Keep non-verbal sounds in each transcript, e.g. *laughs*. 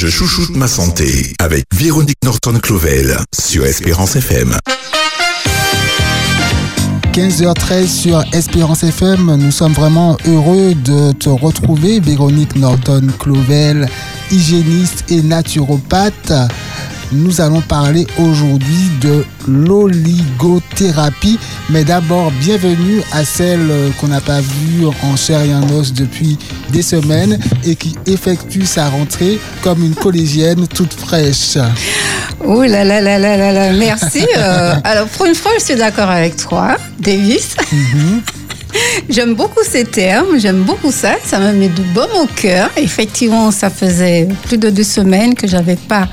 Je chouchoute ma santé avec Véronique Norton-Clovel sur Espérance FM. 15h13 sur Espérance FM. Nous sommes vraiment heureux de te retrouver, Véronique Norton-Clovel, hygiéniste et naturopathe nous allons parler aujourd'hui de l'oligothérapie. Mais d'abord, bienvenue à celle qu'on n'a pas vue en chair et en os depuis des semaines et qui effectue sa rentrée comme une collégienne toute fraîche. Oh là là là là là là, merci. Euh, *laughs* alors pour une fois, je suis d'accord avec toi, Davis. Mhm. J'aime beaucoup ces termes, j'aime beaucoup ça, ça me met du bon au cœur. Effectivement, ça faisait plus de deux semaines que j'avais pas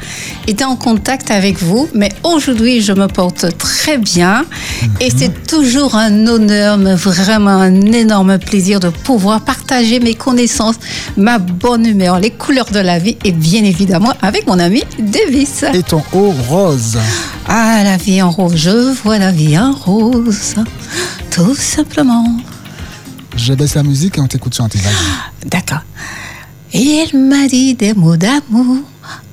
été en contact avec vous, mais aujourd'hui, je me porte très bien et mhm. c'est toujours un honneur, mais vraiment un énorme plaisir de pouvoir partager mes connaissances, ma bonne humeur, les couleurs de la vie et bien évidemment avec mon ami Davis. Et ton haut rose. Ah, la vie en rose, je vois la vie en rose, tout simplement. Je baisse la musique et on t'écoute chanter. *gasps* D'accord. Il m'a dit des mots d'amour.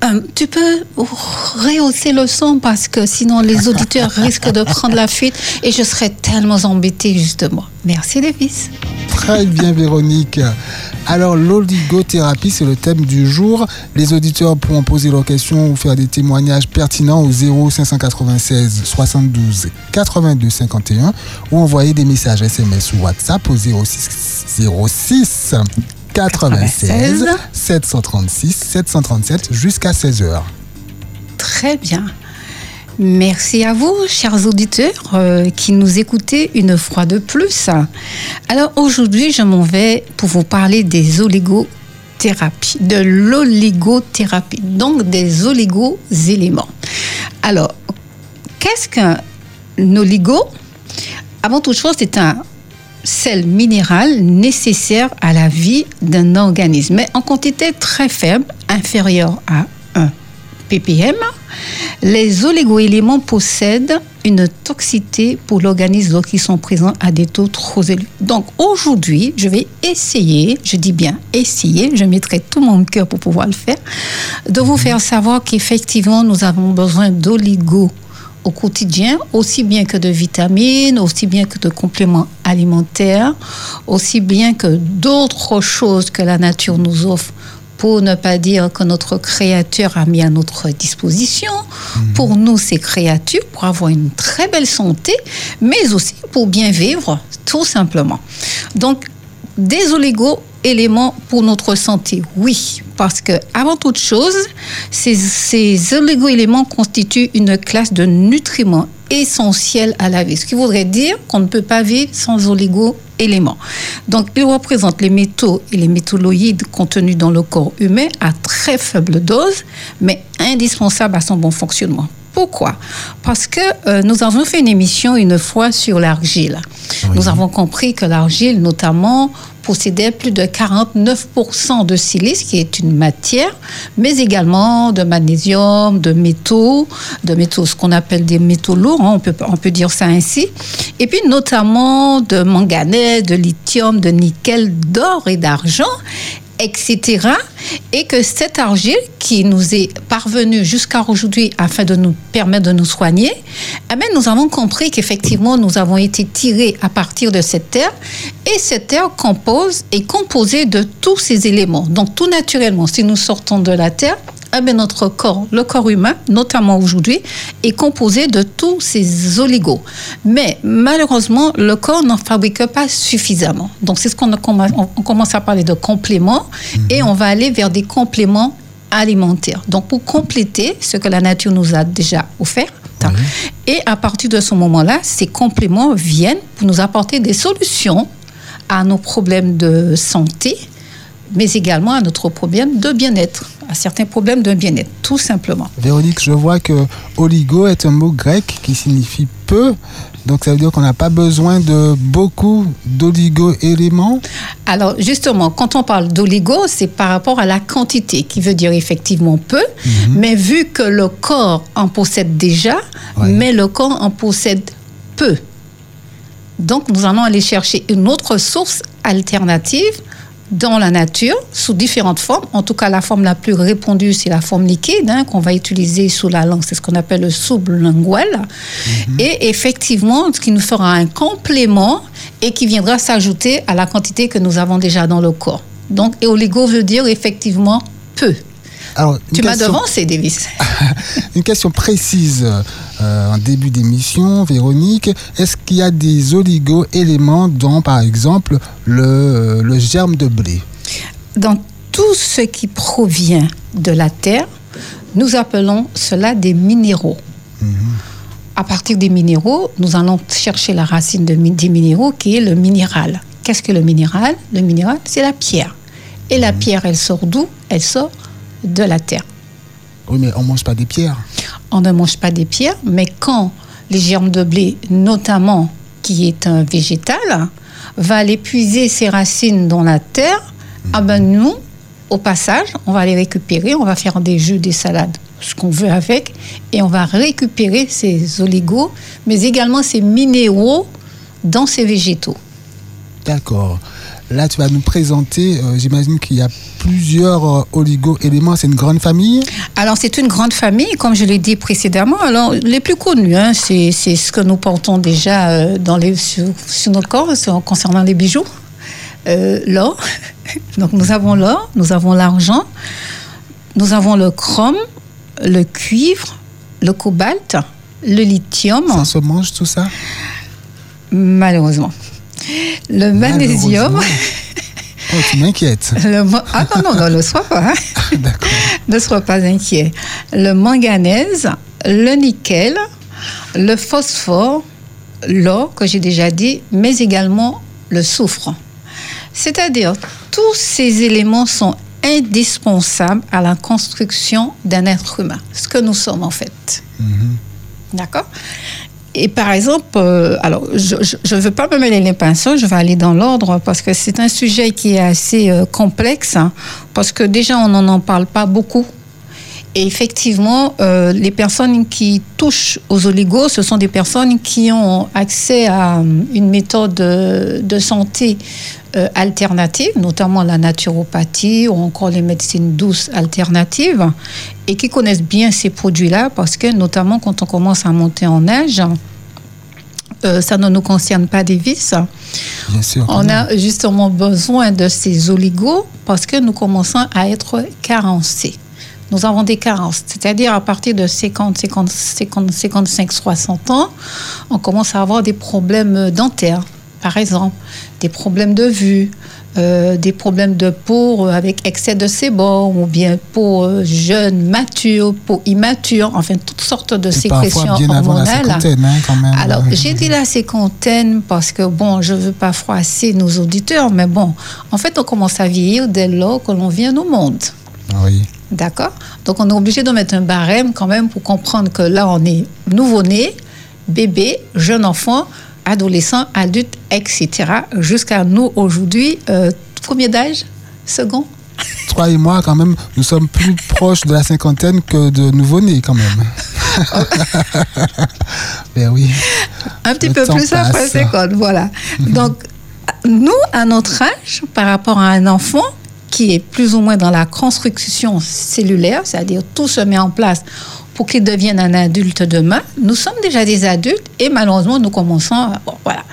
Euh, tu peux rehausser le son parce que sinon les auditeurs *laughs* risquent de prendre la fuite et je serais tellement embêtée justement. Merci Davis. Très bien Véronique. Alors l'oligothérapie c'est le thème du jour. Les auditeurs pourront poser leurs questions ou faire des témoignages pertinents au 0 596 72 82 51 ou envoyer des messages SMS ou WhatsApp au 06 06 96 736 737 jusqu'à 16h. Très bien. Merci à vous, chers auditeurs, euh, qui nous écoutez une fois de plus. Alors aujourd'hui, je m'en vais pour vous parler des oligothérapies, de l'oligothérapie, donc des oligos-éléments. Alors, qu'est-ce qu'un oligo? Avant toute chose, c'est un sel minéral nécessaire à la vie d'un organisme, mais en quantité très faible, inférieure à 1 ppm. Les oligoéléments possèdent une toxicité pour l'organisme qui sont présents à des taux trop élevés. Donc aujourd'hui, je vais essayer, je dis bien essayer, je mettrai tout mon cœur pour pouvoir le faire, de vous faire savoir qu'effectivement, nous avons besoin d'oligo au quotidien, aussi bien que de vitamines, aussi bien que de compléments alimentaires, aussi bien que d'autres choses que la nature nous offre pour ne pas dire que notre créateur a mis à notre disposition, mhm. pour nous, ces créatures, pour avoir une très belle santé, mais aussi pour bien vivre, tout simplement. Donc, des oligos éléments pour notre santé Oui, parce que avant toute chose, ces, ces oligo-éléments constituent une classe de nutriments essentiels à la vie. Ce qui voudrait dire qu'on ne peut pas vivre sans oligo-éléments. Donc, ils représentent les métaux et les métalloïdes contenus dans le corps humain à très faible dose, mais indispensables à son bon fonctionnement. Pourquoi? Parce que euh, nous avons fait une émission une fois sur l'argile. Nous avons compris que l'argile, notamment, possédait plus de 49% de silice, qui est une matière, mais également de magnésium, de métaux, de métaux, ce qu'on appelle des métaux lourds, hein, on, peut, on peut dire ça ainsi, et puis notamment de manganèse, de lithium, de nickel, d'or et d'argent etc. Et que cette argile qui nous est parvenue jusqu'à aujourd'hui afin de nous permettre de nous soigner, eh nous avons compris qu'effectivement, nous avons été tirés à partir de cette terre et cette terre compose, est composée de tous ces éléments. Donc, tout naturellement, si nous sortons de la terre, eh notre corps, le corps humain, notamment aujourd'hui, est composé de tous ces oligos. Mais malheureusement, le corps n'en fabrique pas suffisamment. Donc c'est ce qu'on on commence à parler de compléments mhm. et on va aller vers des compléments alimentaires. Donc pour compléter ce que la nature nous a déjà offert, et à partir de ce moment-là, ces compléments viennent pour nous apporter des solutions à nos problèmes de santé, mais également à notre problème de bien-être à certains problèmes de bien-être, tout simplement. Véronique, je vois que oligo est un mot grec qui signifie peu. Donc ça veut dire qu'on n'a pas besoin de beaucoup d'oligo-éléments Alors justement, quand on parle d'oligo, c'est par rapport à la quantité, qui veut dire effectivement peu, mhm. mais vu que le corps en possède déjà, mais le corps en possède peu. Donc nous allons aller chercher une autre source alternative dans la nature sous différentes formes. En tout cas, la forme la plus répandue, c'est la forme liquide hein, qu'on va utiliser sous la langue. C'est ce qu'on appelle le sublingual. Mhm. Et effectivement, ce qui nous fera un complément et qui viendra s'ajouter à la quantité que nous avons déjà dans le corps. Donc, éoligo veut dire effectivement peu. Alors, Tu m'as question- devancé, Davis. *laughs* Une question précise euh, en début d'émission, Véronique. Est-ce qu'il y a des oligo-éléments dans, par exemple, le, euh, le germe de blé? Dans tout ce qui provient de la terre, nous appelons cela des minéraux. À partir des minéraux, nous allons chercher la racine de, des minéraux qui est le minéral. Qu'est-ce que le minéral? Le minéral, c'est la pierre. Et la pierre, elle sort d'où? Elle sort de la terre. Oui, mais on ne mange pas des pierres. On ne mange pas des pierres, mais quand les germes de blé, notamment qui est un végétal, va aller puiser ses racines dans la terre, ah ben nous, au passage, on va les récupérer, on va faire des jus, des salades, ce qu'on veut avec, et on va récupérer ces oligos, mais également ces minéraux dans ces végétaux. D'accord. Là, tu vas nous présenter, euh, j'imagine qu'il y a plusieurs euh, oligo-éléments. C'est une grande famille? Alors, c'est une grande famille, comme je l'ai dit précédemment. Alors, les plus connus, hein, c'est c'est ce que nous portons déjà euh, dans les, sur, sur nos corps concernant les bijoux. L'or. *laughs* Donc, nous avons l'or, nous avons l'argent, nous avons le chrome, le cuivre, le cobalt, le lithium, Ça se mange tout ça? Malheureusement. Le magnésium. Oh, tu m'inquiètes. *laughs* ah non, non, non, ne sois pas. hein. D'accord. Ne sois pas inquiet. Le manganèse, le nickel, le phosphore, l'or, que j'ai déjà dit, mais également le soufre. C'est-à-dire, tous ces éléments sont indispensables à la construction d'un être humain, ce que nous sommes en fait. D'accord? Et par exemple, euh, alors je ne veux pas me mêler les pinceaux, je vais aller dans l'ordre parce que c'est un sujet qui est assez euh, complexe, hein, parce que déjà on n'en en parle pas beaucoup. Et effectivement, euh, les personnes qui touchent aux oligos, ce sont des personnes qui ont accès à une méthode de santé euh, alternative, notamment la naturopathie ou encore les médecines douces alternatives, et qui connaissent bien ces produits-là parce que notamment quand on commence à monter en âge, euh, ça ne nous concerne pas des vis. Bien sûr. On a justement besoin de ces oligos parce que nous commençons à être carencés. Nous avons des carences, c'est-à-dire à partir de 50, 50, 50, 55, 60 ans, on commence à avoir des problèmes dentaires, par exemple, des problèmes de vue, euh, des problèmes de peau avec excès de sébum ou bien peau euh, jeune, mature, peau immature, enfin toutes sortes de Et sécrétions avant la hormonales. hein, quand même. Alors, Euh, j'ai dit la cinquantaine parce que, bon, je ne veux pas froisser nos auditeurs, mais bon, en fait, on commence à vieillir dès lors que l'on vient au monde. Oui. D'accord? Donc, on est obligé de mettre un barème quand même pour comprendre que là, on est nouveau-né, bébé, jeune enfant, adolescent, adulte, etc. Jusqu'à nous aujourd'hui, euh, combien d'âge Second? Toi et moi, quand même, nous sommes plus *laughs* proches de la cinquantaine que de nouveau-nés, quand même. *laughs* ben oui. Un petit Le peu plus après passe. 50, voilà. Donc, nous, à notre âge, par rapport à un enfant qui est plus ou moins dans la construction cellulaire, c'est-à-dire tout se met en place pour qu'il devienne un adulte demain, nous sommes déjà des adultes et malheureusement, nous commençons à, bon, voilà,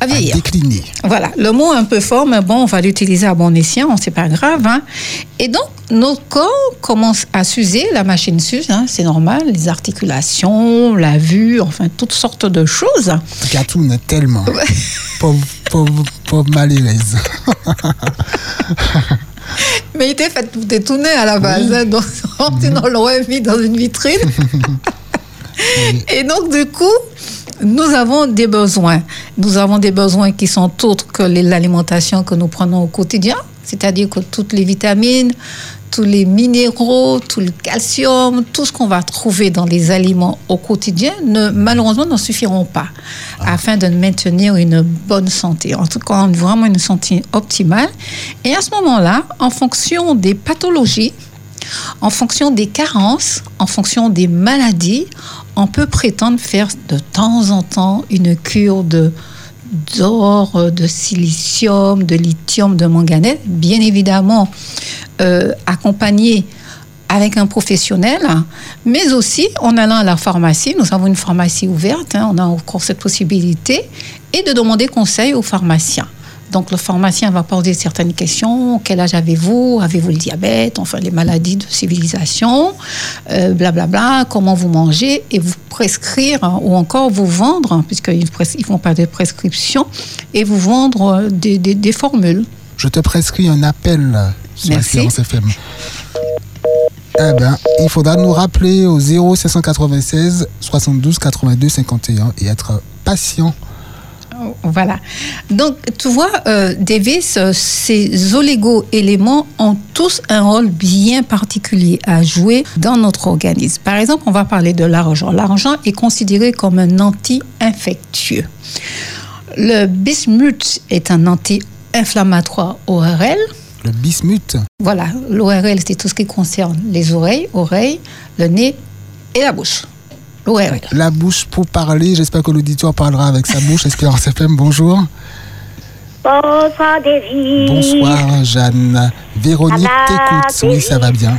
à À vieillir. décliner. Voilà, le mot est un peu fort, mais bon, on va l'utiliser à bon escient, c'est pas grave. hein. Et donc, notre corps commence à s'user, la machine s'use, hein, c'est normal, les articulations, la vue, enfin, toutes sortes de choses. Gatoune tellement. Pauvre, pauvre, pauvre malheureuse. *laughs* *laughs* Mais il était fait pour détourner à la base, hein, donc on l'aurait mis dans une vitrine. *laughs* Et donc, du coup, nous avons des besoins. Nous avons des besoins qui sont autres que l'alimentation que nous prenons au quotidien, c'est-à-dire que toutes les vitamines, tous les minéraux, tout le calcium, tout ce qu'on va trouver dans les aliments au quotidien, ne, malheureusement, ne suffiront pas afin de maintenir une bonne santé. En tout cas, vraiment une santé optimale. Et à ce moment-là, en fonction des pathologies, en fonction des carences, en fonction des maladies, on peut prétendre faire de temps en temps une cure de d'or, euh, de silicium, de lithium, de manganèse, bien évidemment euh, accompagné avec un professionnel, mais aussi en allant à la pharmacie. Nous avons une pharmacie ouverte, hein, on a encore cette possibilité, et de demander conseil au pharmacien. Donc le pharmacien va poser certaines questions. Quel âge avez-vous? Avez-vous le diabète? Enfin les maladies de civilisation, euh, blablabla. comment vous mangez et vous prescrire hein, ou encore vous vendre, hein, puisqu'ils ne font pas de prescription, et vous vendre euh, des, des, des formules. Je te prescris un appel sur Merci. FM. Eh ben, il faudra nous rappeler au 0796 72 82 51 et être patient. Voilà. Donc, tu vois, euh, Davis, euh, ces oligo-éléments ont tous un rôle bien particulier à jouer dans notre organisme. Par exemple, on va parler de l'argent. L'argent est considéré comme un anti-infectieux. Le bismuth est un anti-inflammatoire ORL. Le bismuth, Voilà, l'ORL, c'est tout ce qui concerne les oreilles, oreilles, le nez et la bouche. L'ORL. la bouche pour parler. J'espère que l'auditoire parlera avec sa bouche. Espérance FM, bonjour. Bonsoir, David. Bonsoir, Jeanne. Véronique t'écoute. Oui, ça va bien.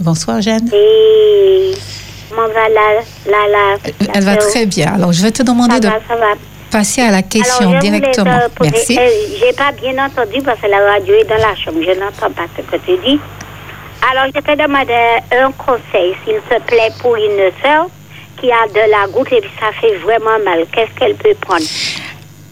Bonsoir, Jeanne. Et comment va la, la, la, Elle va très bien. Alors, je vais te demander Ça de va, ça va. passer à la question Alors, je voulais directement. te poser- Merci. euh, J'ai pas bien entendu parce que la radio est dans la chambre. Je n'entends pas ce que tu dis. Alors, je te demandais un conseil, s'il te plaît, pour une soeur qui a de la goutte et puis ça fait vraiment mal. Qu'est-ce qu'elle peut prendre?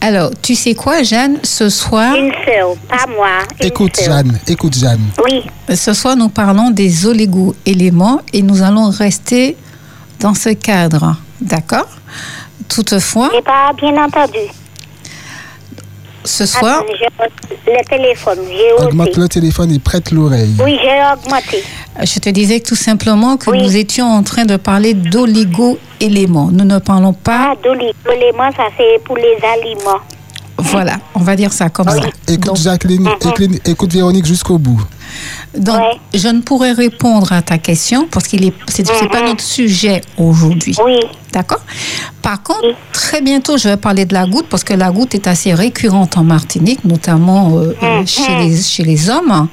Alors, tu sais quoi, Jeanne? Ce soir, Une soeur, pas moi. une Écoute. Jeanne. Écoute, Jeanne. Oui. ce soir, nous parlons des oligo-éléments et nous allons rester dans ce cadre. D'accord? Toutefois, J'ai pas bien entendu. Ce soir, Attends, le téléphone, j'ai Augmente le téléphone et prête l'oreille. Oui, j'ai augmenté. je te disais tout simplement que Oui. nous étions en train de parler d'oligo-éléments. Nous ne parlons pas, Ah, d'oli- l'élément, ça c'est pour les aliments. Voilà, on va dire ça comme ça. Écoute, Donc, Jacqueline, écoute, écoute Véronique jusqu'au bout. donc, Ouais. je ne pourrais répondre à ta question parce qu'il est, c'est, pas notre sujet aujourd'hui. Oui. D'accord? Par contre, très bientôt, je vais parler de la goutte parce que la goutte est assez récurrente en Martinique, notamment euh, euh, Mhm. chez, les, chez les hommes.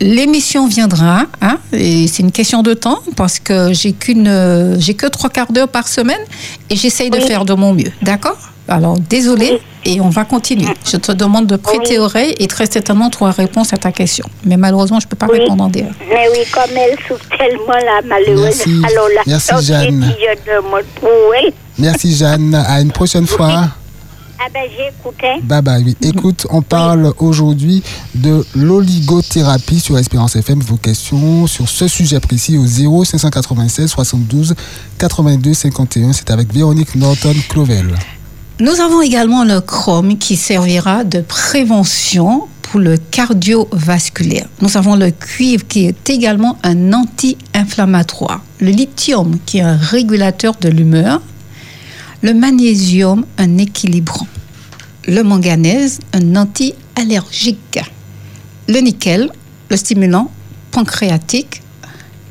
L'émission viendra, hein, et c'est une question de temps parce que j'ai qu'une, euh, j'ai que trois quarts d'heure par semaine et j'essaye de faire de mon mieux. D'accord? Alors, désolé et on va continuer. Je te demande de prêter Oui. oreille et très certainement tu auras réponse à ta question. Mais malheureusement, je ne peux pas Oui. répondre en direct. Mais oui, comme elle souffre tellement la malheureuse. Merci. Alors là, Merci, Jeanne. Je demande. Merci, Jeanne. À une prochaine fois. Ah ben j'écoute. hein. Bye bye. Oui. Écoute, on parle aujourd'hui de l'oligothérapie sur Espérance FM. Vos questions sur ce sujet précis au 0 596 72 82 51. C'est avec Véronique Norton Clovel. Nous avons également le chrome qui servira de prévention pour le cardiovasculaire. Nous avons le cuivre qui est également un anti-inflammatoire. Le lithium qui est un régulateur de l'humeur. Le magnésium, un équilibrant. Le manganèse, un anti-allergique. Le nickel, le stimulant pancréatique.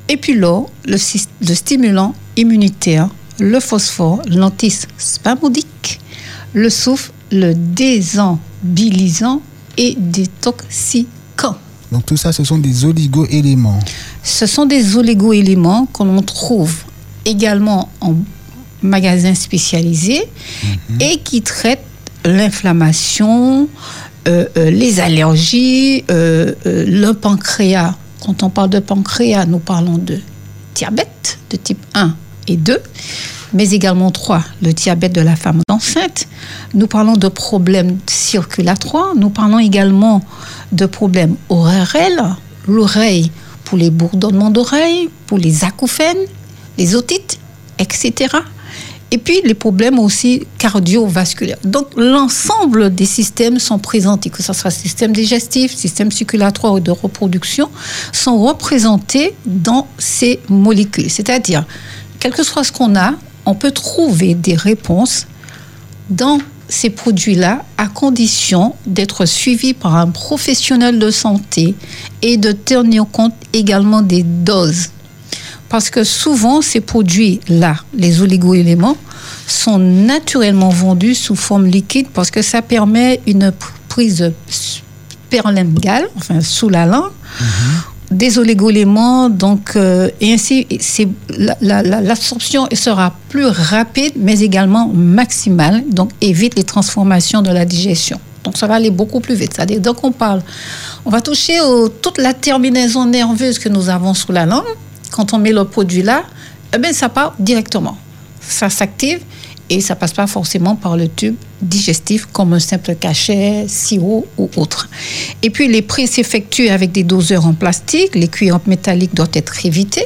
Et puis l'or, le, sis- le stimulant immunitaire. Le phosphore, l'antispasmodique. Le soufre, le désenbilisant et détoxicant. Donc tout ça, ce sont des oligo-éléments. Ce sont des oligo-éléments que l'on trouve également en magasins spécialisés et qui traitent l'inflammation, euh, euh, les allergies, euh, le pancréas. Quand on parle de pancréas, nous parlons de diabète de type 1 et 2, mais également 3, le diabète de la femme enceinte. Nous parlons de problèmes circulatoires, nous parlons également de problèmes ORL, l'oreille pour les bourdonnements d'oreille, pour les acouphènes, les otites, etc. Et puis les problèmes aussi cardiovasculaires. Donc l'ensemble des systèmes sont présentés, que ce soit système digestif, système circulatoire ou de reproduction, sont représentés dans ces molécules. C'est-à-dire, quel que soit ce qu'on a, on peut trouver des réponses dans ces produits-là à condition d'être suivi par un professionnel de santé et de tenir compte également des doses. Parce que souvent, ces produits-là, les oligo-éléments, sont naturellement vendus sous forme liquide parce que ça permet une prise perlingale, enfin sous la langue, des oligoéléments. Donc, euh, et ainsi, l'absorption sera plus rapide, mais également maximale. Donc, évite les transformations de la digestion. Donc, ça va aller beaucoup plus vite. C'est-à-dire, donc, on parle, on va toucher toute la terminaison nerveuse que nous avons sous la langue. Quand on met le produit là, eh bien, ça part directement. Ça s'active et ça passe pas forcément par le tube digestif comme un simple cachet, sirop ou autre. Et puis les prises s'effectuent avec des doseurs en plastique, les cuillères métalliques doivent être évitées.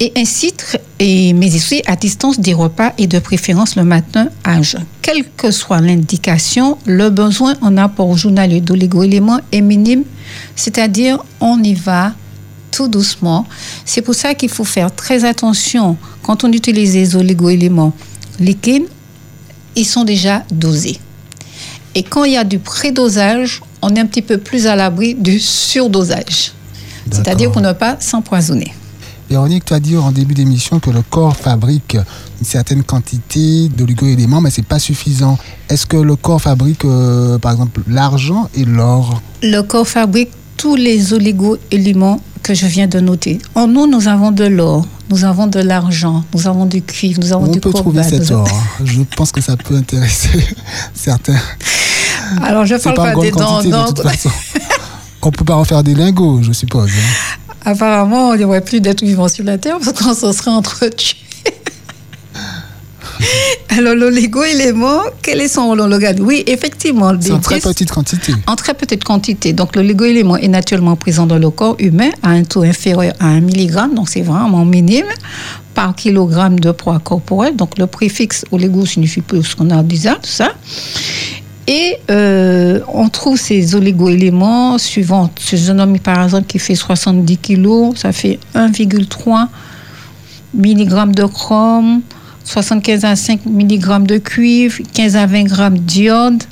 Et ainsi, et, mais aussi à distance des repas et de préférence le matin à jeun. Quelle que soit l'indication, le besoin en apport journalier d'oligo-éléments est minime, c'est-à-dire on y va tout doucement. C'est pour ça qu'il faut faire très attention quand on utilise les oligo-éléments liquides, ils sont déjà dosés. Et quand il y a du prédosage, on est un petit peu plus à l'abri du surdosage. C'est-à-dire pour ne pas s'empoisonner. Véronique, tu as dit en début d'émission que le corps fabrique une certaine quantité d'oligo-éléments, mais ce n'est pas suffisant. Est-ce que le corps fabrique, euh, par exemple, l'argent et l'or? Le corps fabrique tous les oligo-éléments que je viens de noter. En nous, nous avons de l'or, nous avons de l'argent, nous avons du cuivre, nous avons On du peut trouver cet or. Je pense que ça peut intéresser *laughs* certains. Alors, je parle pas pas, des dents. de toute façon. On peut pas en faire des lingots, je suppose. hein. Apparemment, il n'y aurait plus d'êtres vivants sur la Terre parce qu'on se serait entretués. *laughs* Alors, l'oligo-élément, quel est son rôle en l'organisme Oui, effectivement. C'est en très petite quantité. En très petite quantité. Donc, l'oligo-élément est naturellement présent dans le corps humain à un taux inférieur à 1 mg, donc c'est vraiment minime, par kilogramme de poids corporel. Donc, le préfixe oligo signifie plus qu'on a déjà, tout ça. Et euh, on trouve ces oligo-éléments suivant ce jeune homme, par exemple, qui fait 70 kg, ça fait 1,3 mg de chrome, 75 à 5 mg de cuivre, 15 à 20 g d'iode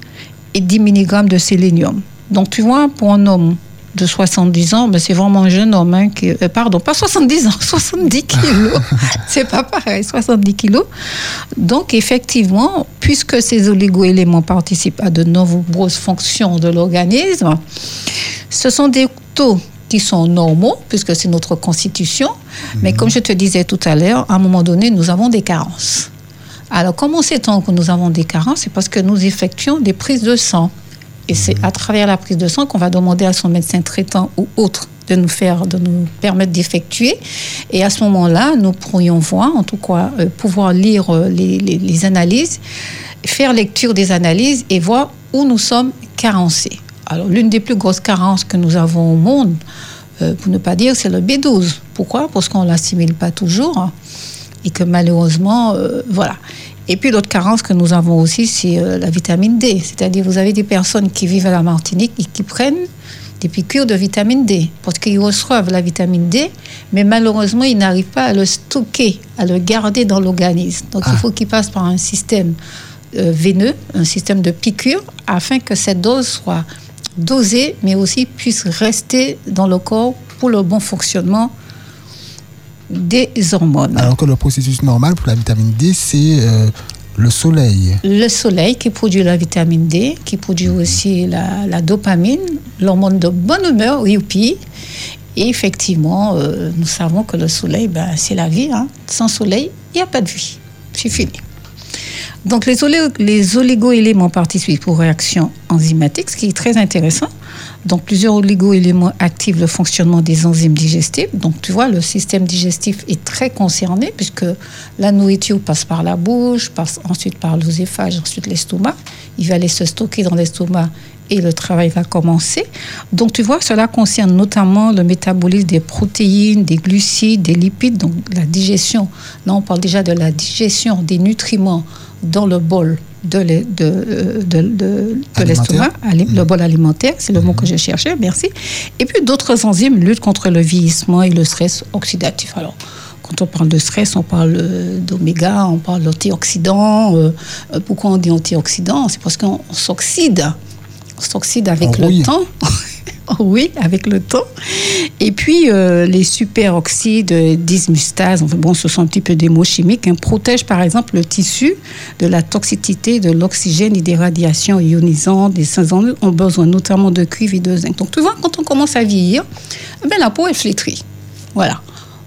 et 10 mg de sélénium. Donc, tu vois, pour un homme de 70 ans, ben, c'est vraiment un jeune homme. hein, euh, pardon, pas 70 ans, *laughs* 70 kilos. *laughs* c'est pas pareil, 70 kilos. Donc, effectivement, puisque ces oligo-éléments participent à de nombreuses fonctions de l'organisme, ce sont des taux sont normaux, puisque c'est notre constitution. Mais comme je te disais tout à l'heure, à un moment donné, nous avons des carences. Alors, comment sait-on que nous avons des carences? C'est parce que nous effectuons des prises de sang. Et c'est à travers la prise de sang qu'on va demander à son médecin traitant ou autre de nous faire, de nous permettre d'effectuer. Et à ce moment-là, nous pourrions voir, en tout cas, euh, pouvoir lire euh, les analyses, faire lecture des analyses et voir où nous sommes carencés. Alors, l'une des plus grosses carences que nous avons au monde, euh, pour ne pas dire, c'est le B12. Pourquoi? Parce qu'on ne l'assimile pas toujours hein, et que malheureusement, euh, voilà. Et puis l'autre carence que nous avons aussi, c'est euh, la vitamine D. C'est-à-dire, vous avez des personnes qui vivent à la Martinique et qui prennent des piqûres de vitamine D parce qu'ils reçoivent la vitamine D, mais malheureusement, ils n'arrivent pas à le stocker, à le garder dans l'organisme. Donc, il Ah. faut qu'ils passent par un système veineux, un système de piqûre, afin que cette dose soit dosée, mais aussi puisse rester dans le corps pour le bon fonctionnement des hormones. Alors que le processus normal pour la vitamine D, c'est euh, le soleil. Le soleil qui produit la vitamine D, qui produit aussi la, la dopamine, l'hormone de bonne humeur, youpi. Et effectivement, euh, nous savons que le soleil, ben, c'est la vie. hein. Sans soleil, il n'y a pas de vie. C'est fini. Donc, les, les oligo-éléments participent aux réactions enzymatiques, ce qui est très intéressant. Donc, plusieurs oligo-éléments activent le fonctionnement des enzymes digestives. Donc, tu vois, le système digestif est très concerné puisque la nourriture passe par la bouche, passe ensuite par l'œsophage, ensuite l'estomac. Il va aller se stocker dans l'estomac et le travail va commencer. Donc, tu vois, cela concerne notamment le métabolisme des protéines, des glucides, des lipides, donc la digestion. Là, on parle déjà de la digestion des nutriments dans le bol de euh, l'estomac, ali- le bol alimentaire, c'est le mot que je cherchais, merci. Et puis d'autres enzymes luttent contre le vieillissement et le stress oxydatif. Alors, quand on parle de stress, on parle euh, d'oméga, on parle d'antioxydants. euh, euh, pourquoi on dit antioxydants C'est parce qu'on s'oxyde. On s'oxyde avec On rouille. le temps. *laughs* *laughs* oui, avec le temps. Et puis, euh, les superoxydes d'ismustase, enfin, bon, ce sont un petit peu des mots chimiques, hein, protègent par exemple le tissu de la toxicité de l'oxygène et des radiations ionisantes. Les saisons ont besoin notamment de cuivre et de zinc. Donc, tu vois, quand on commence à vieillir, eh ben, la peau est flétrie. Voilà.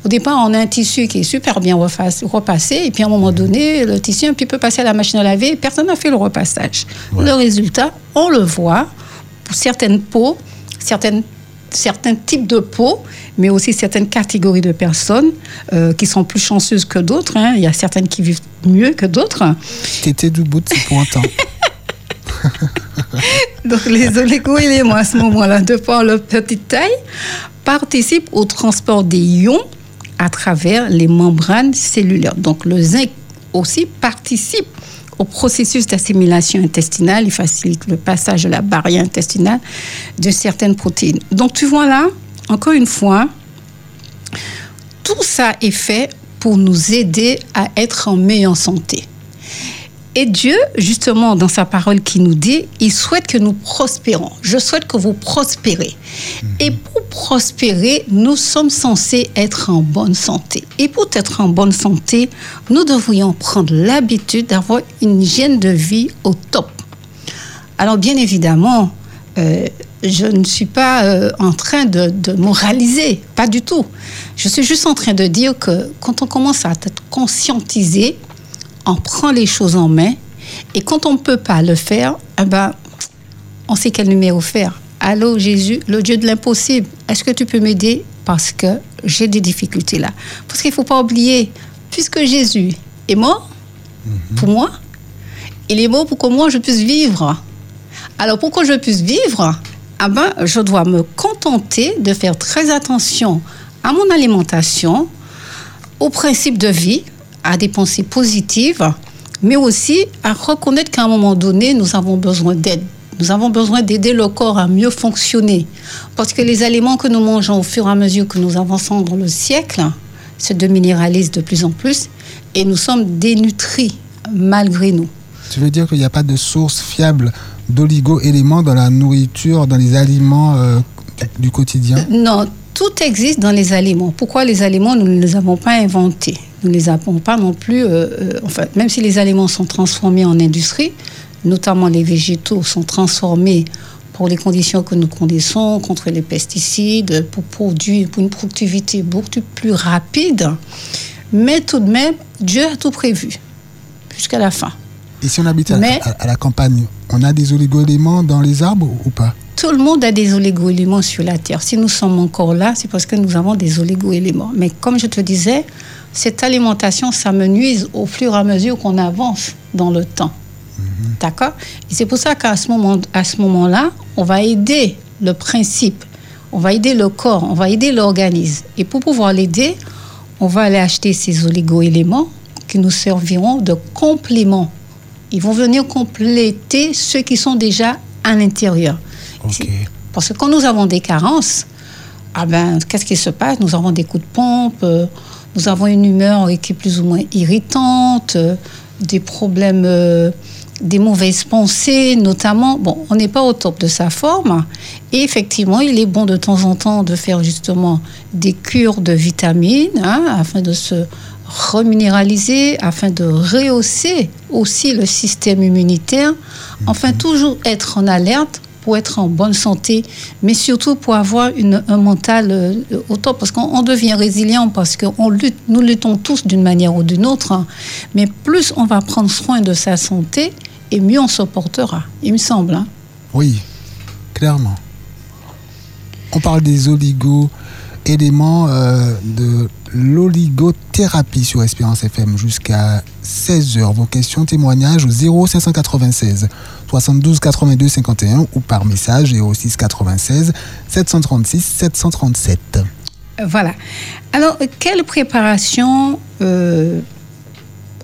Au départ, on a un tissu qui est super bien repassé, et puis à un moment donné, le tissu est un petit peu passé à la machine à laver, et personne n'a fait le repassage. Le résultat, on le voit, pour certaines peaux, certaines certains types de peau, mais aussi certaines catégories de personnes euh, qui sont plus chanceuses que d'autres. Hein. Il y a certaines qui vivent mieux que d'autres. T'étais du bout de ce pointant. *laughs* *laughs* Donc les oligo-éléments à ce moment-là, de par leur petite taille, participent au transport des ions à travers les membranes cellulaires. Donc le zinc aussi participe au processus d'assimilation intestinale. Il facilite le passage de la barrière intestinale de certaines protéines. Donc tu vois là, encore une fois, tout ça est fait pour nous aider à être en meilleure santé. Et Dieu, justement, dans sa parole qui nous dit, il souhaite que nous prospérons. Je souhaite que vous prospérez. Mhm. Et pour prospérer, nous sommes censés être en bonne santé. Et pour être en bonne santé, nous devrions prendre l'habitude d'avoir une hygiène de vie au top. Alors, bien évidemment, euh, je ne suis pas euh, en train de, de, moraliser, pas du tout. Je suis juste en train de dire que quand on commence à être conscientisé, on prend les choses en main. Et quand on ne peut pas le faire, eh ben, on sait quel numéro faire. Allô Jésus, le Dieu de l'impossible, est-ce que tu peux m'aider? Parce que j'ai des difficultés là. Parce qu'il ne faut pas oublier, puisque Jésus est mort mhm. pour moi, il est mort pour que moi je puisse vivre. Alors pour que je puisse vivre, eh ben, je dois me contenter de faire très attention à mon alimentation, aux principes de vie, à des pensées positives, mais aussi à reconnaître qu'à un moment donné, nous avons besoin d'aide. Nous avons besoin d'aider le corps à mieux fonctionner. Parce que les aliments que nous mangeons au fur et à mesure que nous avançons dans le siècle se déminéralisent de plus en plus et nous sommes dénutris malgré nous. Tu veux dire qu'il n'y a pas de source fiable d'oligo-éléments dans la nourriture, dans les aliments euh, du quotidien? Non, tout existe dans les aliments. Pourquoi les aliments, nous ne les avons pas inventés? Nous ne les avons pas non plus, euh, euh, enfin, même si les aliments sont transformés en industrie, notamment les végétaux sont transformés pour les conditions que nous connaissons, contre les pesticides, pour produire pour une productivité beaucoup plus rapide. Mais tout de même, Dieu a tout prévu jusqu'à la fin. Et si on habite à, à la campagne, on a des oligo-éléments dans les arbres ou pas? Tout le monde a des oligo-éléments sur la Terre. Si nous sommes encore là, c'est parce que nous avons des oligo-éléments. Mais comme je te disais, cette alimentation, ça me nuise au fur et à mesure qu'on avance dans le temps. Mhm. D'accord? Et c'est pour ça qu'à ce moment, moment-là, on va aider le principe, on va aider le corps, on va aider l'organisme. Et pour pouvoir l'aider, on va aller acheter ces oligo-éléments qui nous serviront de complément. Ils vont venir compléter ceux qui sont déjà à l'intérieur. Parce que quand nous avons des carences, ah ben, qu'est-ce qui se passe? Nous avons des coups de pompe, euh, nous avons une humeur qui est plus ou moins irritante, euh, des problèmes, euh, des mauvaises pensées, notamment. Bon, on n'est pas au top de sa forme. Et effectivement, il est bon de temps en temps de faire justement des cures de vitamines hein, afin de se reminéraliser, afin de rehausser aussi le système immunitaire. Enfin, mhm. toujours être en alerte pour être en bonne santé, mais surtout pour avoir une, un mental euh, au top, parce qu'on devient résilient, parce que lutte, nous luttons tous d'une manière ou d'une autre, hein. mais plus on va prendre soin de sa santé, et mieux on se portera, il me semble. Hein. Oui, clairement. On parle des oligos éléments euh, de l'oligothérapie sur Espérance FM jusqu'à 16h. Vos questions, témoignages au 0596 72 82 51 ou par message 06 96 736 737. Voilà. Alors, quelle préparation euh,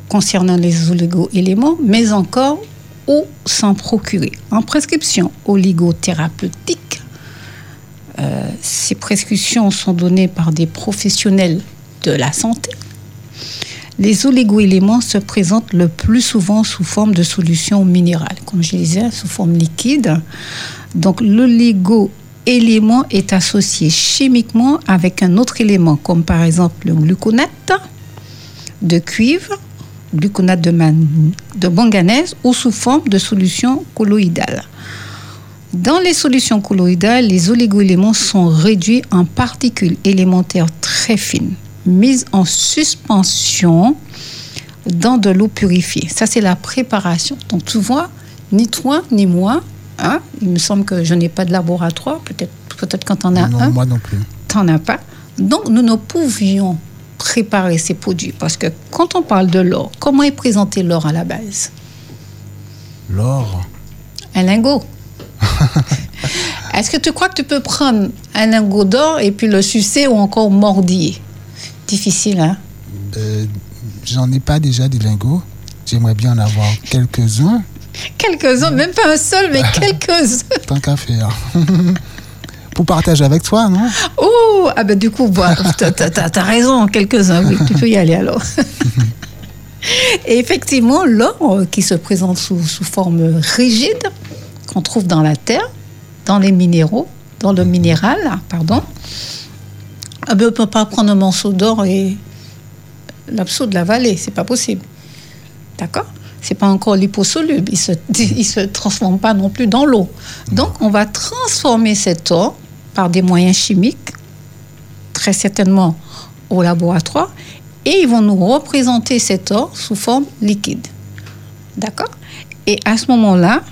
concernant les oligo-éléments, mais encore où s'en procurer? En prescription oligothérapeutique, euh, ces prescriptions sont données par des professionnels de la santé. Les oligo-éléments se présentent le plus souvent sous forme de solutions minérales, comme je disais, sous forme liquide. Donc l'oligo élément est associé chimiquement avec un autre élément, comme par exemple le gluconate de cuivre, gluconate de, de manganèse ou sous forme de solution colloïdale. Dans les solutions colloïdales, les oligoéléments sont réduits en particules élémentaires très fines, mises en suspension dans de l'eau purifiée. Ça, c'est la préparation. Donc, tu vois, ni toi ni moi, hein, il me semble que je n'ai pas de laboratoire, peut-être peut-être quand on a non, un, moi non plus. t'en as pas. Donc, nous ne pouvions préparer ces produits parce que quand on parle de l'or, comment est présenté l'or à la base? L'or. Un lingot. *laughs* Est-ce que tu crois que tu peux prendre un lingot d'or et puis le sucer ou encore mordiller? Difficile, hein? Euh, J'en ai pas déjà des lingots. J'aimerais bien en avoir quelques-uns, *laughs* Quelques-uns, même pas un seul, mais *laughs* quelques-uns. tant qu'à faire. Pour partager avec toi, non? Oh, ah ben du coup, bah, t'as, t'as raison, quelques-uns, oui, tu peux y aller alors. Et effectivement, l'or qui se présente sous, sous forme rigide, qu'on trouve dans la terre, dans les minéraux, dans le minéral, pardon, ah ben, on ne peut pas prendre un morceau d'or et l'absous de la vallée, c'est pas possible. D'accord? C'est pas encore liposoluble, il se, *laughs* se transforme pas non plus dans l'eau. Donc, on va transformer cet or par des moyens chimiques, très certainement au laboratoire, et ils vont nous représenter cet or sous forme liquide. D'accord? Et à ce moment-là,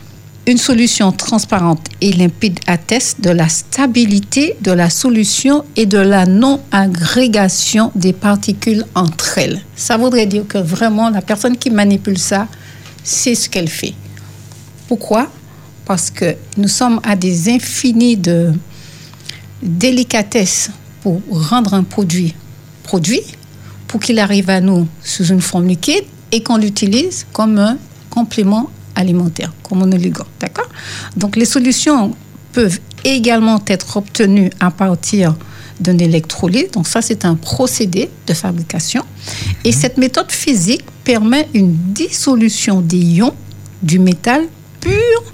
une solution transparente et limpide atteste de la stabilité de la solution et de la non-agrégation des particules entre elles. Ça voudrait dire que vraiment, la personne qui manipule ça, c'est ce qu'elle fait. Pourquoi? Parce que nous sommes à des infinis de délicatesse pour rendre un produit produit, pour qu'il arrive à nous sous une forme liquide et qu'on l'utilise comme un complément alimentaire, comme un oligo. D'accord? Donc les solutions peuvent également être obtenues à partir d'un électrolyte. Donc ça, c'est un procédé de fabrication. Et cette méthode physique permet une dissolution des ions du métal pur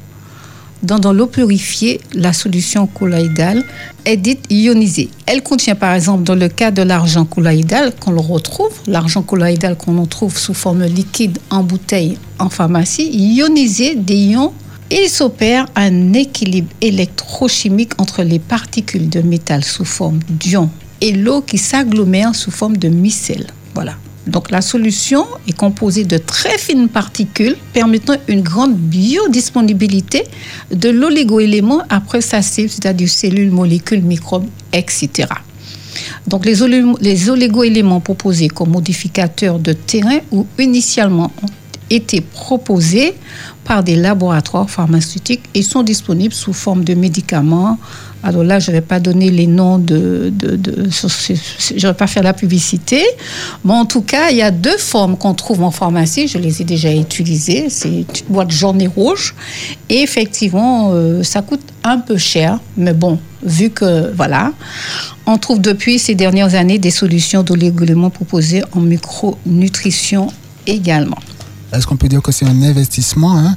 dans, l'eau purifiée, la solution colloïdale est dite ionisée. Elle contient par exemple, dans le cas de l'argent colloïdal, qu'on retrouve, l'argent colloïdal qu'on en trouve sous forme liquide en bouteille en pharmacie, ionisé des ions. Il s'opère un équilibre électrochimique entre les particules de métal sous forme d'ion et l'eau qui s'agglomère sous forme de micelle. Voilà. Donc la solution est composée de très fines particules permettant une grande biodisponibilité de l'oligoélément après sa cible, c'est-à-dire cellules, molécules, microbes, etc. Donc les, les oligoéléments proposés comme modificateurs de terrain ou initialement ont été proposés par des laboratoires pharmaceutiques et sont disponibles sous forme de médicaments. Alors là, je ne vais pas donner les noms de... de, de je ne vais pas faire la publicité. Mais en tout cas, il y a deux formes qu'on trouve en pharmacie. Je les ai déjà utilisées. C'est une boîte jaune rouge. Et effectivement, euh, ça coûte un peu cher. Mais bon, vu que, voilà, on trouve depuis ces dernières années des solutions d'oligoéléments proposées en micronutrition également. Est-ce qu'on peut dire que c'est un investissement hein?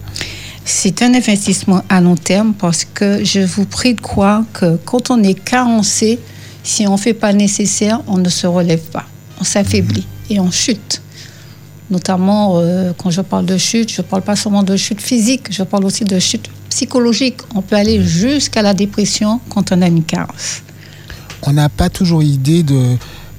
C'est un investissement à long terme parce que je vous prie de croire que quand on est carencé, si on ne fait pas nécessaire, on ne se relève pas. On s'affaiblit et on chute. Notamment, euh, quand je parle de chute, je ne parle pas seulement de chute physique, je parle aussi de chute psychologique. On peut aller jusqu'à la dépression quand on a une carence. On n'a pas toujours idée de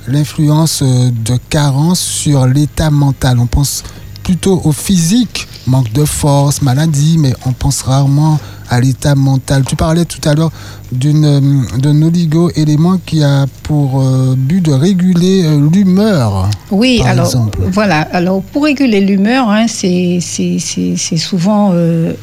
l'influence euh, de carence sur l'état mental. On pense plutôt au physique, manque de force, maladie, mais on pense rarement à l'état mental. Tu parlais tout à l'heure d'une, euh, d'un oligo-élément qui a pour euh, but de réguler euh, l'humeur. Oui, par alors exemple. voilà. Alors pour réguler l'humeur, hein, c'est c'est- c'est- c'est souvent, euh,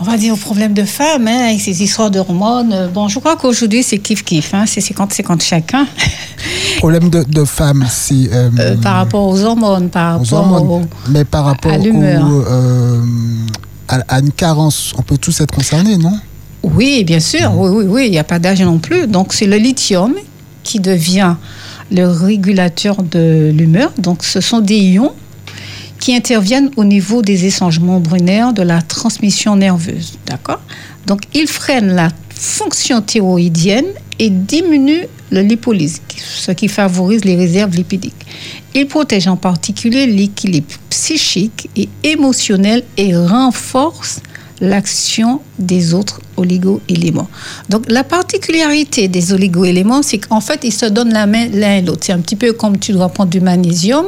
on va dire, problème de femme, hein, avec ces histoires d'hormones. Bon, je crois qu'aujourd'hui c'est kiff kiff, hein, c'est 50-50 chacun *laughs* Problème de, de femme, c'est euh, Euh, par rapport aux hormones, par aux rapport hormones, au- mais par rapport à l'humeur. euh, à, à une carence, on peut tous être concernés, non? Oui, bien sûr, oui, oui, oui, il n'y a pas d'âge non plus. Donc c'est le lithium qui devient le régulateur de l'humeur. Donc ce sont des ions qui interviennent au niveau des échanges membranaires de la transmission nerveuse. D'accord? Donc, il freine la fonction thyroïdienne et diminue le lipolyse, ce qui favorise les réserves lipidiques. Il protège en particulier l'équilibre psychique et émotionnel et renforce l'action des autres oligo-éléments. Donc la particularité des oligo-éléments, c'est qu'en fait, ils se donnent la main l'un et l'autre. C'est un petit peu comme tu dois prendre du magnésium.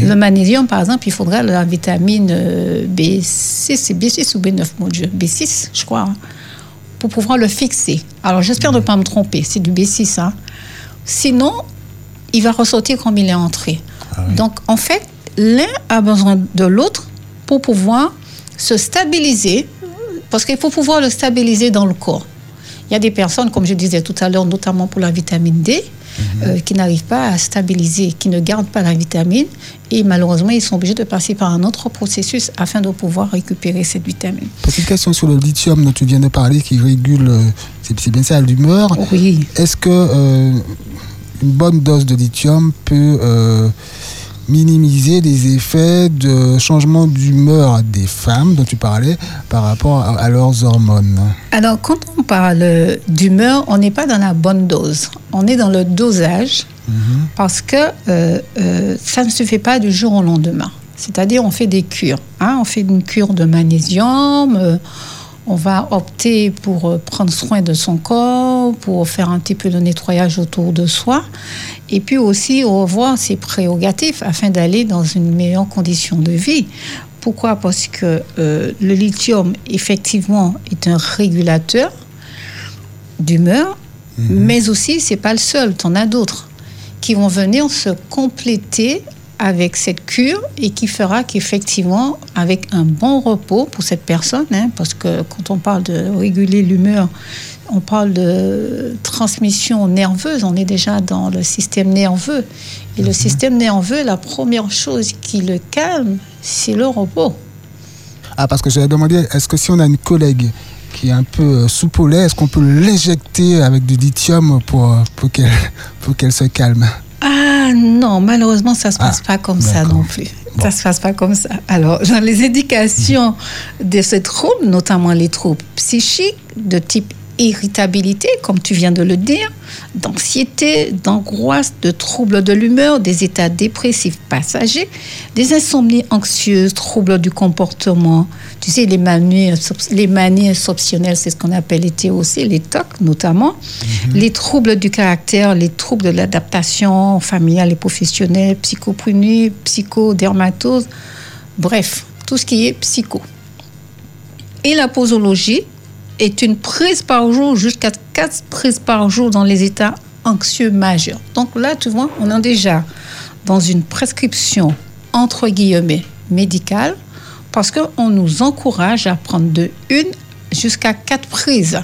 Le magnésium, par exemple, il faudrait la vitamine euh, B6, c'est B6 ou B9, mon Dieu? B6, je crois, hein, pour pouvoir le fixer. Alors j'espère ne pas me tromper, c'est du B6. Hein. Sinon, il va ressortir comme il est entré. Donc en fait, l'un a besoin de l'autre pour pouvoir se stabiliser parce qu'il faut pouvoir le stabiliser dans le corps. Il y a des personnes, comme je disais tout à l'heure, notamment pour la vitamine D, euh, qui n'arrivent pas à stabiliser, qui ne gardent pas la vitamine. Et malheureusement, ils sont obligés de passer par un autre processus afin de pouvoir récupérer cette vitamine. Petite question sur le lithium dont tu viens de parler, qui régule, euh, c'est bien ça, l'humeur. Oui. Est-ce que euh, une bonne dose de lithium peut minimiser les effets de changement d'humeur des femmes dont tu parlais par rapport à, leurs hormones Alors, quand on parle d'humeur, on n'est pas dans la bonne dose. On est dans le dosage mhm. parce que euh, euh, ça ne se fait pas du jour au lendemain. C'est-à-dire, on fait des cures. Hein. On fait une cure de magnésium. Euh, on va opter pour prendre soin de son corps, pour faire un petit peu de nettoyage autour de soi, et puis aussi revoir ses prérogatives afin d'aller dans une meilleure condition de vie. Pourquoi? Parce que euh, le lithium, effectivement, est un régulateur d'humeur, mhm. mais aussi, c'est pas le seul, tu en as d'autres qui vont venir se compléter avec cette cure et qui fera qu'effectivement, avec un bon repos pour cette personne, hein, parce que quand on parle de réguler l'humeur, on parle de transmission nerveuse, on est déjà dans le système nerveux. Et le mhm. système nerveux, la première chose qui le calme, c'est le repos. Ah, parce que j'avais demandé, est-ce que si on a une collègue qui est un peu euh, soupolée, est-ce qu'on peut l'injecter avec du lithium pour, *laughs* pour qu'elle se calme? Ah non, malheureusement, ça ne se passe ah, pas comme ça non plus. Ça ne se passe pas comme ça. Alors, dans les indications de ces troubles, notamment les troubles psychiques de type irritabilité, comme tu viens de le dire, d'anxiété, d'angoisse, de troubles de l'humeur, des états dépressifs passagers, des insomnies anxieuses, troubles du comportement, tu sais, les manies, les manies exceptionnelles, c'est ce qu'on appelle les TOC, les TOC notamment, mhm. les troubles du caractère, les troubles de l'adaptation familiale et professionnelle, psychopronie, psychodermatose, bref, tout ce qui est psycho. Et la posologie, est une prise par jour jusqu'à quatre prises par jour dans les états anxieux majeurs. Donc là, tu vois, on est déjà dans une prescription entre guillemets médicale parce qu'on nous encourage à prendre de une jusqu'à quatre prises.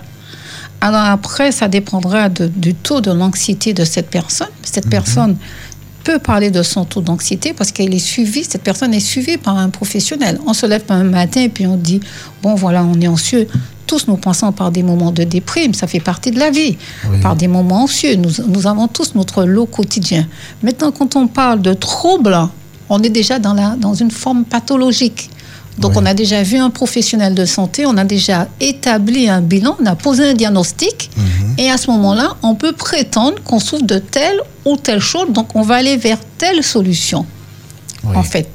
Alors après, ça dépendra du taux de l'anxiété de cette personne. Cette mhm. personne peut parler de son taux d'anxiété parce qu'elle est suivie, cette personne est suivie par un professionnel. On se lève un matin et puis on dit, bon voilà, on est anxieux tous nous pensons par des moments de déprime, ça fait partie de la vie, par des moments anxieux. Nous, nous, avons tous notre lot quotidien. Maintenant, quand on parle de troubles, on est déjà dans, la, dans une forme pathologique. Donc, on a déjà vu un professionnel de santé, on a déjà établi un bilan, on a posé un diagnostic, mhm. et à ce moment-là, on peut prétendre qu'on souffre de telle ou telle chose, donc on va aller vers telle solution, en fait.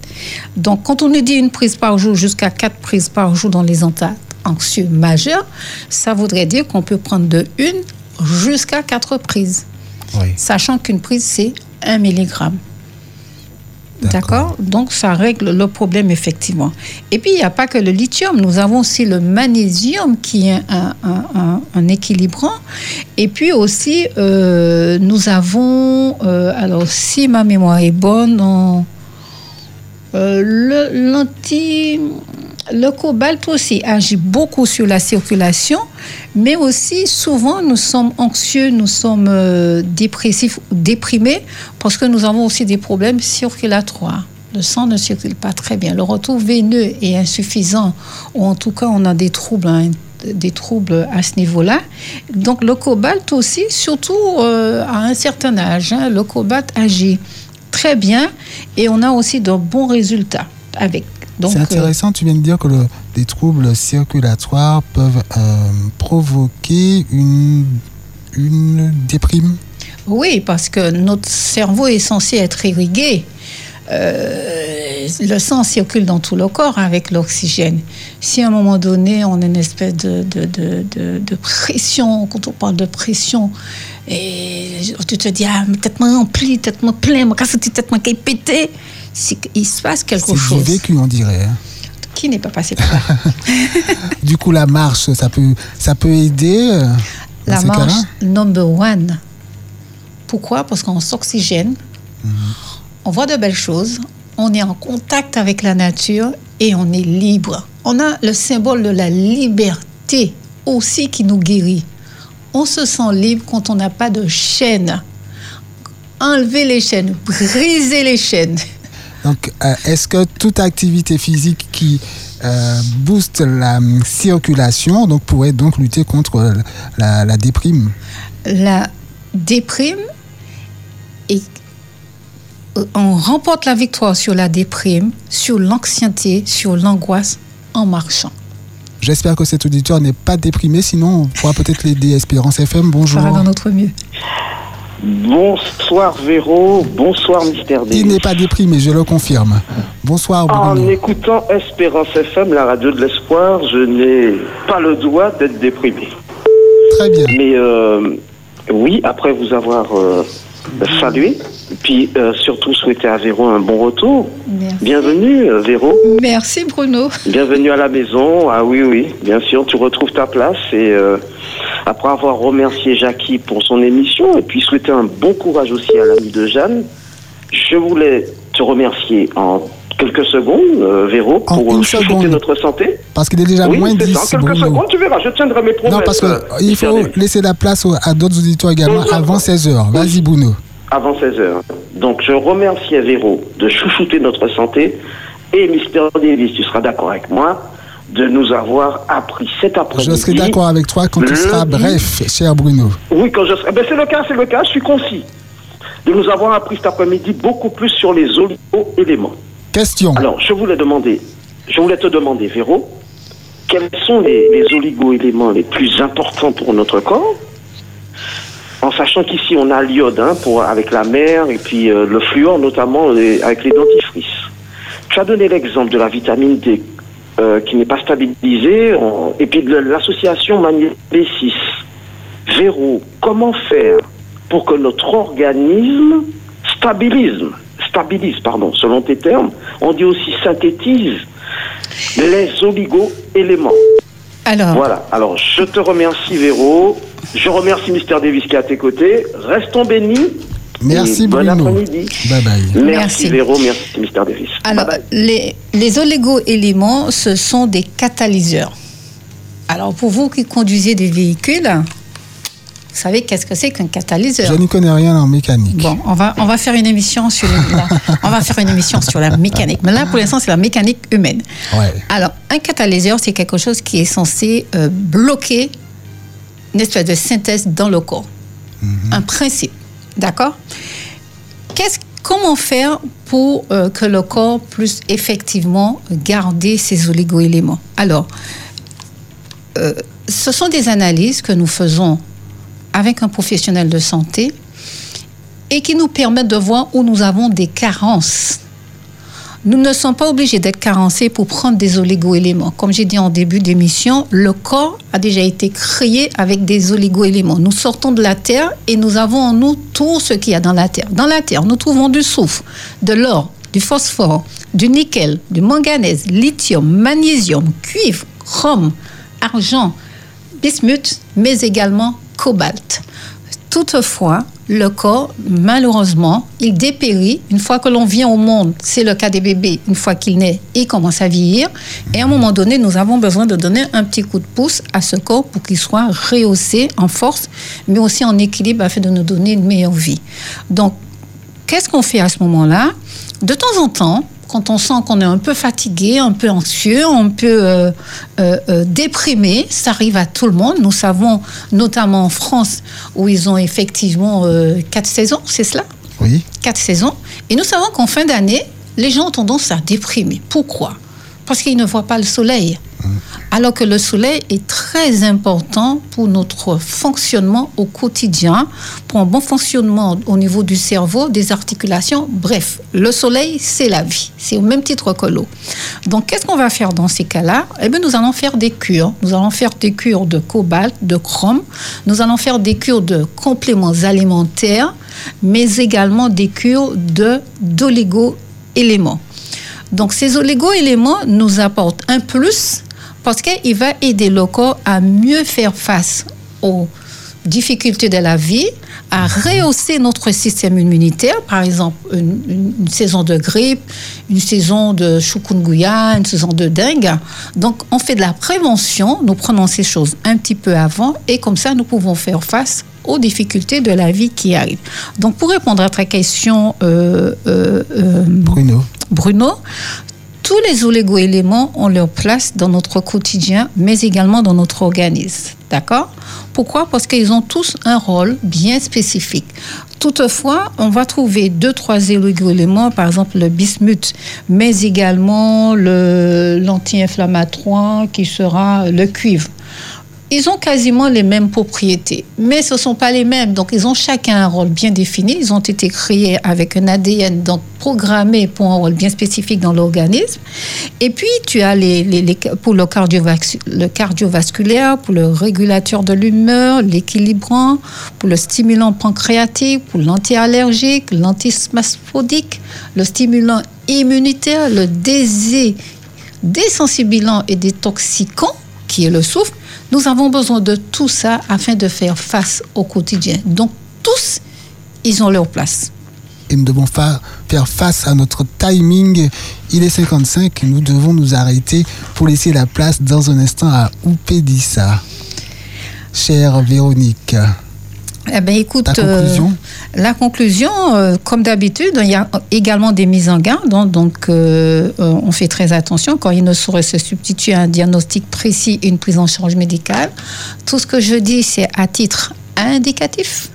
Donc, quand on nous dit une prise par jour jusqu'à quatre prises par jour dans les états anxieux majeur, ça voudrait dire qu'on peut prendre de une jusqu'à quatre prises. Sachant qu'une prise, c'est un milligramme. D'accord Donc, ça règle le problème, effectivement. Et puis, il n'y a pas que le lithium. Nous avons aussi le magnésium qui est un, équilibrant. Et puis aussi, euh, nous avons, euh, alors, si ma mémoire est bonne, euh, l'anti le cobalt aussi agit beaucoup sur la circulation, mais aussi souvent nous sommes anxieux, nous sommes euh, dépressifs, déprimés, parce que nous avons aussi des problèmes circulatoires. Le sang ne circule pas très bien. Le retour veineux est insuffisant, ou en tout cas on a des troubles. Hein, à ce niveau-là. Donc le cobalt aussi, surtout euh, à un certain âge, hein, le cobalt agit très bien et on a aussi de bons résultats avec C'est intéressant, tu viens de dire que le, les troubles circulatoires peuvent euh, provoquer une, une déprime. Oui, parce que notre cerveau est censé être irrigué. Euh, le sang circule dans tout le corps avec l'oxygène. Si à un moment donné, on a une espèce de, de, de, pression, quand on parle de pression, et tu te dis, ah, peut-être rempli, peut-être plein, moi casse peut-être qui pété, c'est qu'il se passe quelque C'est chose. du vécu, on dirait. hein. Qui n'est pas passé par là? *laughs* Du coup, la marche, ça peut, ça peut aider euh, La marche number one. Pourquoi? Parce qu'on s'oxygène, on voit de belles choses, on est en contact avec la nature et on est libre. On a le symbole de la liberté aussi qui nous guérit. On se sent libre quand on n'a pas de chaînes. Enlever les chaînes, briser les chaînes. Donc, euh, est-ce que toute activité physique qui euh, booste la circulation donc, pourrait donc lutter contre la, la déprime? La déprime et euh, on remporte la victoire sur la déprime, sur l'anxiété, sur l'angoisse en marchant. J'espère que cet auditeur n'est pas déprimé, sinon on pourra peut-être l'aider. Espérance FM, On bonjour. fera dans notre mieux. Bonsoir Véro, bonsoir Mystère Il Davis. n'est pas déprimé, je le confirme. Bonsoir En Bruno. écoutant Espérance FM, la radio de l'espoir, je n'ai pas le droit d'être déprimé. Très bien. Mais euh, oui, après vous avoir euh, salué, puis euh, surtout souhaiter à Véro un bon retour. Merci. Bienvenue Véro, Merci Bruno. bienvenue à la maison. Ah oui, oui, bien sûr, tu retrouves ta place et euh, après avoir remercié Jackie pour son émission et puis souhaiter un bon courage aussi à l'ami de Jeanne, je voulais te remercier en quelques secondes, euh, Véro, pour euh, seconde. notre santé. Parce qu'il est déjà oui, moins c'est 10, ça, en quelques secondes, tu verras, je tiendrai mes promesses. Non, parce euh, qu'il Mystère faut laisser la place à d'autres auditeurs également avant oui. 16h. Vas-y Bruno. avant 16 heures. Donc je remercie Véro de chouchouter notre santé et Mister Davis, tu seras d'accord avec moi, de nous avoir appris cet après-midi. Je serai d'accord avec toi quand tu seras bref, cher Bruno. Oui, quand je serai. Ben, c'est le cas, c'est le cas, je suis concis. De nous avoir appris cet après-midi beaucoup plus sur les oligo-éléments. Question. Alors, je voulais demander, je voulais te demander, Véro, quels sont les, les oligo-éléments les plus importants pour notre corps? En sachant qu'ici, on a l'iode hein, pour, avec la mer et puis euh, le fluor, notamment les- avec les dentifrices. Tu as donné l'exemple de la vitamine D euh, qui n'est pas stabilisée en- et puis de l'association magnésium B6. Véro, comment faire pour que notre organisme stabilise, stabilise, pardon, selon tes termes, on dit aussi synthétise les oligo-éléments. Alors, Voilà. Alors, je te remercie, Véro. Je remercie Mister Davis qui est à tes côtés. Restons bénis. Merci Et bon Bruno. après-midi. Bye bye. Merci, Merci. Véro. Merci Mister Davis. alors Bye bye. les, les oligo-éléments, ce sont des catalyseurs. Alors, pour vous qui conduisez des véhicules, vous savez qu'est-ce que c'est qu'un catalyseur? Je n'y connais rien en mécanique. Bon, on va, on va faire une émission sur la, on va faire une émission sur la mécanique. Mais là, pour l'instant, c'est la mécanique humaine. Ouais. Alors, un catalyseur, c'est quelque chose qui est censé euh, bloquer une espèce de synthèse dans le corps. Un principe. D'accord? Comment faire pour euh, que le corps puisse effectivement garder ses oligo-éléments? Alors, euh, ce sont des analyses que nous faisons avec un professionnel de santé et qui nous permettent de voir où nous avons des carences. Nous ne sommes pas obligés d'être carencés pour prendre des oligo-éléments. Comme j'ai dit en début d'émission, le corps a déjà été créé avec des oligo-éléments. Nous sortons de la Terre et nous avons en nous tout ce qu'il y a dans la Terre. Dans la Terre, nous trouvons du soufre, de l'or, du phosphore, du nickel, du manganèse, lithium, magnésium, cuivre, chrome, argent, bismuth, mais également cobalt. Toutefois, le corps, malheureusement, il dépérit. Une fois que l'on vient au monde, c'est le cas des bébés, une fois qu'il naît, il commence à vieillir. Et à un moment donné, nous avons besoin de donner un petit coup de pouce à ce corps pour qu'il soit rehaussé en force, mais aussi en équilibre afin de nous donner une meilleure vie. Donc, qu'est-ce qu'on fait à ce moment-là? De temps en temps, quand on sent qu'on est un peu fatigué, un peu anxieux, un peu euh, euh, euh, déprimé, ça arrive à tout le monde. Nous savons, notamment en France, où ils ont effectivement euh, quatre saisons, c'est cela? Oui. Quatre saisons. Et nous savons qu'en fin d'année, les gens ont tendance à déprimer. Pourquoi? Parce qu'ils ne voient pas le soleil. Alors que le soleil est très important pour notre fonctionnement au quotidien, pour un bon fonctionnement au niveau du cerveau, des articulations. Bref, le soleil, c'est la vie. C'est au même titre que l'eau. Donc, qu'est-ce qu'on va faire dans ces cas-là? Eh bien, nous allons faire des cures. Nous allons faire des cures de cobalt, de chrome. Nous allons faire des cures de compléments alimentaires, mais également des cures de d'oligo-éléments. Donc, ces oligo-éléments nous apportent un plus parce qu'il va aider le corps à mieux faire face aux difficultés de la vie, à rehausser notre système immunitaire, par exemple une, une saison de grippe, une saison de chikungunya, une saison de dengue. Donc on fait de la prévention, nous prenons ces choses un petit peu avant et comme ça nous pouvons faire face aux difficultés de la vie qui arrivent. Donc pour répondre à ta question, euh, euh, euh, Bruno. Bruno, tous les oligo-éléments ont leur place dans notre quotidien, mais également dans notre organisme. D'accord? Pourquoi? Parce qu'ils ont tous un rôle bien spécifique. Toutefois, on va trouver deux, trois oligo-éléments, par exemple le bismuth, mais également le- l'anti-inflammatoire qui sera le cuivre. Ils ont quasiment les mêmes propriétés, mais ce ne sont pas les mêmes. Donc, ils ont chacun un rôle bien défini. Ils ont été créés avec un ADN donc programmé pour un rôle bien spécifique dans l'organisme. Et puis, tu as les, pour le, cardiovascu- le cardiovasculaire, pour le régulateur de l'humeur, l'équilibrant, pour le stimulant pancréatique, pour l'anti-allergique, l'antispasmodique, le stimulant immunitaire, le désé désensibilant et détoxicant, qui est le souffle, nous avons besoin de tout ça afin de faire face au quotidien. Donc, tous, ils ont leur place. Et nous devons fa- faire face à notre timing. Il est 55, nous devons nous arrêter pour laisser la place dans un instant à Oupédissa. Chère Véronique, Eh bien, écoute, Ta conclusion euh, la conclusion, euh, comme d'habitude, il y a également des mises en garde. hein, donc, euh, on fait très attention quand il ne saurait se substituer à un diagnostic précis et une prise en charge médicale. Tout ce que je dis, c'est à titre indicatif.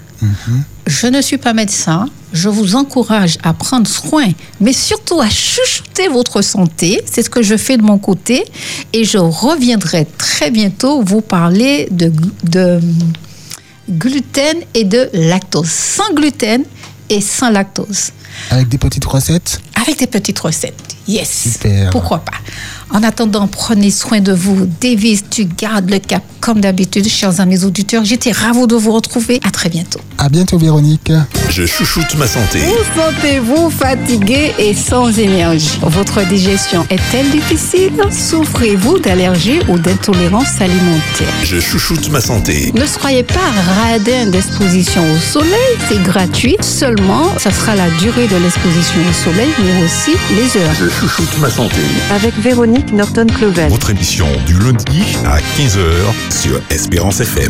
Je ne suis pas médecin. Je vous encourage à prendre soin, mais surtout à chuchoter votre santé. C'est ce que je fais de mon côté. Et je reviendrai très bientôt vous parler de, de gluten et de lactose. Sans gluten et sans lactose. avec des petites recettes? Avec des petites recettes. Yes. Super. Pourquoi pas. En attendant, prenez soin de vous. Davis, tu gardes le cap comme d'habitude, chers amis auditeurs. J'étais ravie de vous retrouver. À très bientôt. À bientôt Véronique. Je chouchoute ma santé. Vous sentez-vous fatigué et sans énergie? Votre digestion est-elle difficile? Souffrez-vous d'allergies ou d'intolérance alimentaire? Je chouchoute ma santé. Ne soyez pas radin d'exposition au soleil, c'est gratuit. Seulement, ça sera la durée de l'exposition au soleil, mais aussi les heures. Je chouchoute ma santé. avec Véronique Norton-Clovel. Votre émission du lundi à 15h sur Espérance FM.